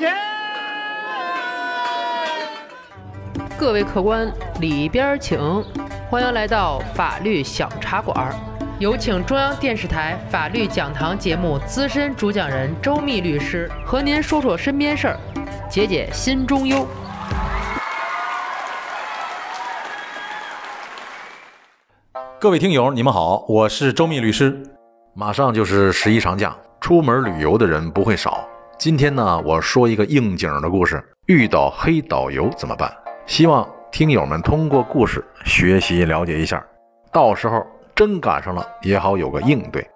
钱。各位客官，里边请，欢迎来到法律小茶馆。有请中央电视台法律讲堂节目资深主讲人周密律师和您说说身边事儿，解解心中忧。各位听友，你们好，我是周密律师。马上就是十一长假，出门旅游的人不会少。今天呢，我说一个应景的故事：遇到黑导游怎么办？希望听友们通过故事学习了解一下，到时候真赶上了也好有个应对。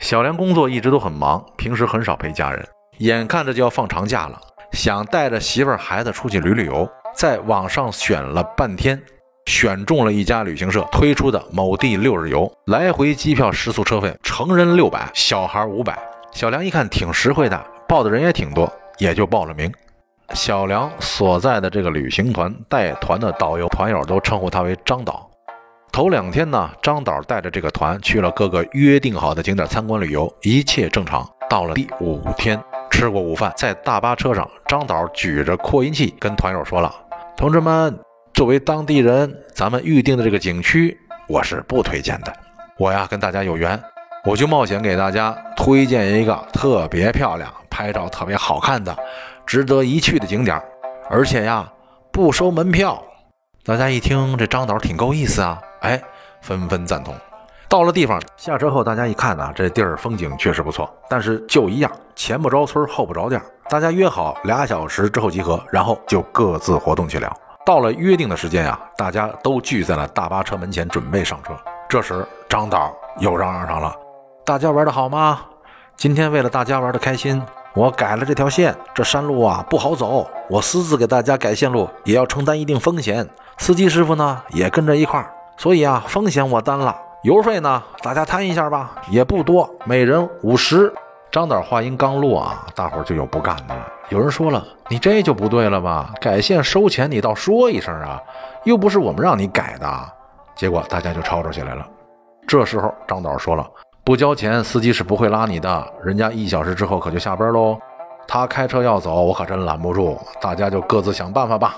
小梁工作一直都很忙，平时很少陪家人，眼看着就要放长假了，想带着媳妇儿孩子出去旅旅游，在网上选了半天。选中了一家旅行社推出的某地六日游，来回机票、食宿、车费，成人六百，小孩五百。小梁一看挺实惠的，报的人也挺多，也就报了名。小梁所在的这个旅行团带团的导游团友都称呼他为张导。头两天呢，张导带着这个团去了各个约定好的景点参观旅游，一切正常。到了第五天，吃过午饭，在大巴车上，张导举着扩音器跟团友说了：“同志们。”作为当地人，咱们预定的这个景区，我是不推荐的。我呀，跟大家有缘，我就冒险给大家推荐一个特别漂亮、拍照特别好看的、值得一去的景点，而且呀，不收门票。大家一听，这张导挺够意思啊，哎，纷纷赞同。到了地方，下车后，大家一看呢，这地儿风景确实不错，但是就一样，前不着村后不着店。大家约好俩小时之后集合，然后就各自活动去了。到了约定的时间呀，大家都聚在了大巴车门前，准备上车。这时，张导又嚷嚷上了：“大家玩的好吗？今天为了大家玩的开心，我改了这条线。这山路啊不好走，我私自给大家改线路，也要承担一定风险。司机师傅呢也跟着一块儿，所以啊，风险我担了。油费呢，大家摊一下吧，也不多，每人五十。”张导话音刚落啊，大伙就有不干的了。有人说了：“你这就不对了吧？改线收钱，你倒说一声啊，又不是我们让你改的。”结果大家就吵吵起来了。这时候张导说了：“不交钱，司机是不会拉你的。人家一小时之后可就下班喽。他开车要走，我可真拦不住。大家就各自想办法吧。”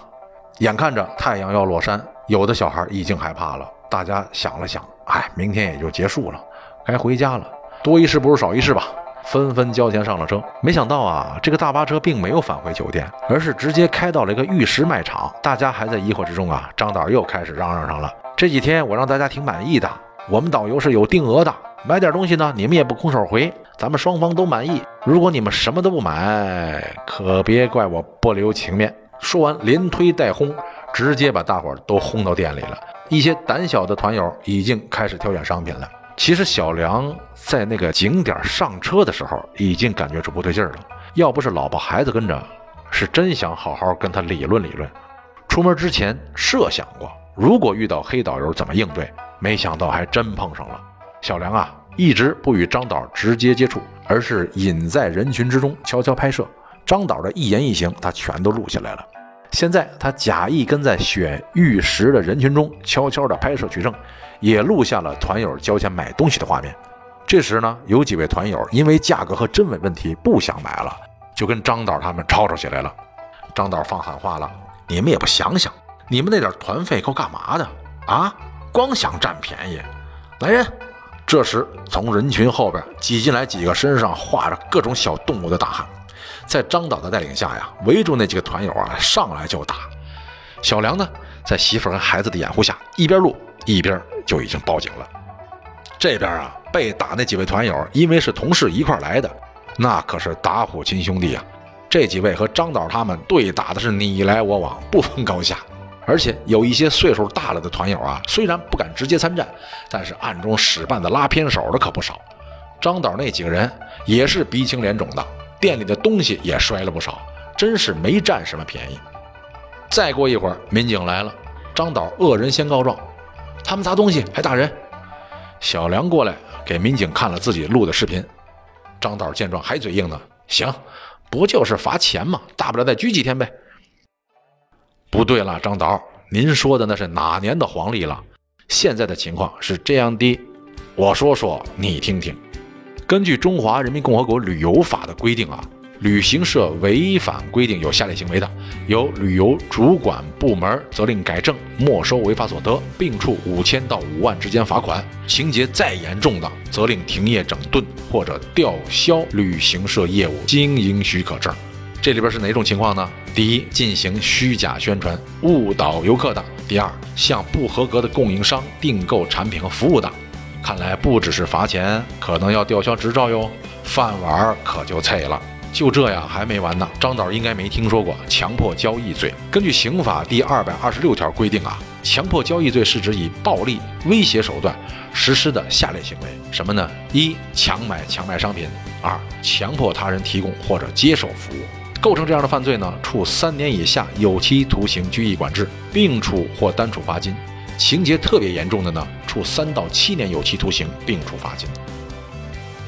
眼看着太阳要落山，有的小孩已经害怕了。大家想了想，哎，明天也就结束了，该回家了。多一事不如少一事吧。纷纷交钱上了车，没想到啊，这个大巴车并没有返回酒店，而是直接开到了一个玉石卖场。大家还在疑惑之中啊，张导又开始嚷嚷上了：“这几天我让大家挺满意的，我们导游是有定额的，买点东西呢，你们也不空手回，咱们双方都满意。如果你们什么都不买，可别怪我不留情面。”说完，连推带轰，直接把大伙都轰到店里了。一些胆小的团友已经开始挑选商品了。其实小梁在那个景点上车的时候，已经感觉出不对劲了。要不是老婆孩子跟着，是真想好好跟他理论理论。出门之前设想过，如果遇到黑导游怎么应对，没想到还真碰上了。小梁啊，一直不与张导直接接触，而是隐在人群之中悄悄拍摄。张导的一言一行，他全都录下来了。现在他假意跟在选玉石的人群中，悄悄地拍摄取证，也录下了团友交钱买东西的画面。这时呢，有几位团友因为价格和真伪问题不想买了，就跟张导他们吵吵起来了。张导放狠话了：“你们也不想想，你们那点团费够干嘛的啊？光想占便宜！来人！”这时从人群后边挤进来几个身上画着各种小动物的大汉。在张导的带领下呀，围住那几个团友啊，上来就打。小梁呢，在媳妇和孩子的掩护下，一边录一边就已经报警了。这边啊，被打那几位团友，因为是同事一块来的，那可是打虎亲兄弟啊。这几位和张导他们对打的是你来我往，不分高下。而且有一些岁数大了的团友啊，虽然不敢直接参战，但是暗中使绊子、拉偏手的可不少。张导那几个人也是鼻青脸肿的。店里的东西也摔了不少，真是没占什么便宜。再过一会儿，民警来了，张导恶人先告状，他们砸东西还打人。小梁过来给民警看了自己录的视频，张导见状还嘴硬呢，行，不就是罚钱吗？大不了再拘几天呗。不对了，张导，您说的那是哪年的黄历了？现在的情况是这样的，我说说你听听。根据《中华人民共和国旅游法》的规定啊，旅行社违反规定有下列行为的，由旅游主管部门责令改正、没收违法所得，并处五千到五万之间罚款；情节再严重的，责令停业整顿或者吊销旅行社业务经营许可证。这里边是哪种情况呢？第一，进行虚假宣传、误导游客的；第二，向不合格的供应商订购产品和服务的。看来不只是罚钱，可能要吊销执照哟，饭碗可就脆了。就这样还没完呢，张导应该没听说过强迫交易罪。根据刑法第二百二十六条规定啊，强迫交易罪是指以暴力、威胁手段实施的下列行为，什么呢？一、强买强卖商品；二、强迫他人提供或者接受服务。构成这样的犯罪呢，处三年以下有期徒刑、拘役、管制，并处或单处罚金；情节特别严重的呢，处三到七年有期徒刑，并处罚金。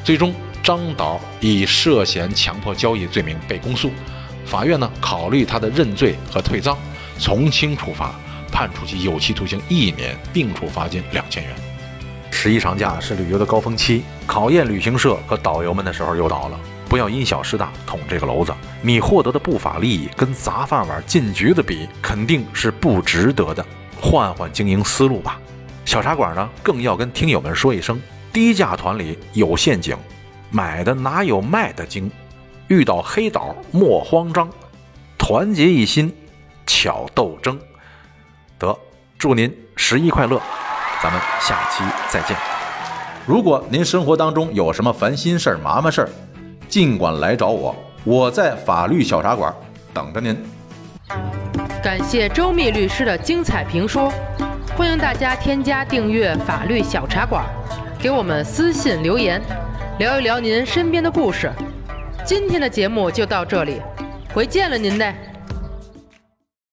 最终。张导以涉嫌强迫交易罪名被公诉，法院呢考虑他的认罪和退赃，从轻处罚，判处其有期徒刑一年，并处罚金两千元。十一长假是旅游的高峰期，考验旅行社和导游们的时候又到了，不要因小失大，捅这个娄子。你获得的不法利益跟砸饭碗进局子比，肯定是不值得的。换换经营思路吧。小茶馆呢，更要跟听友们说一声：低价团里有陷阱。买的哪有卖的精？遇到黑导莫慌张，团结一心，巧斗争。得，祝您十一快乐，咱们下期再见。如果您生活当中有什么烦心事儿、麻烦事儿，尽管来找我，我在法律小茶馆等着您。感谢周密律师的精彩评说，欢迎大家添加订阅法律小茶馆，给我们私信留言。聊一聊您身边的故事，今天的节目就到这里，回见了您嘞。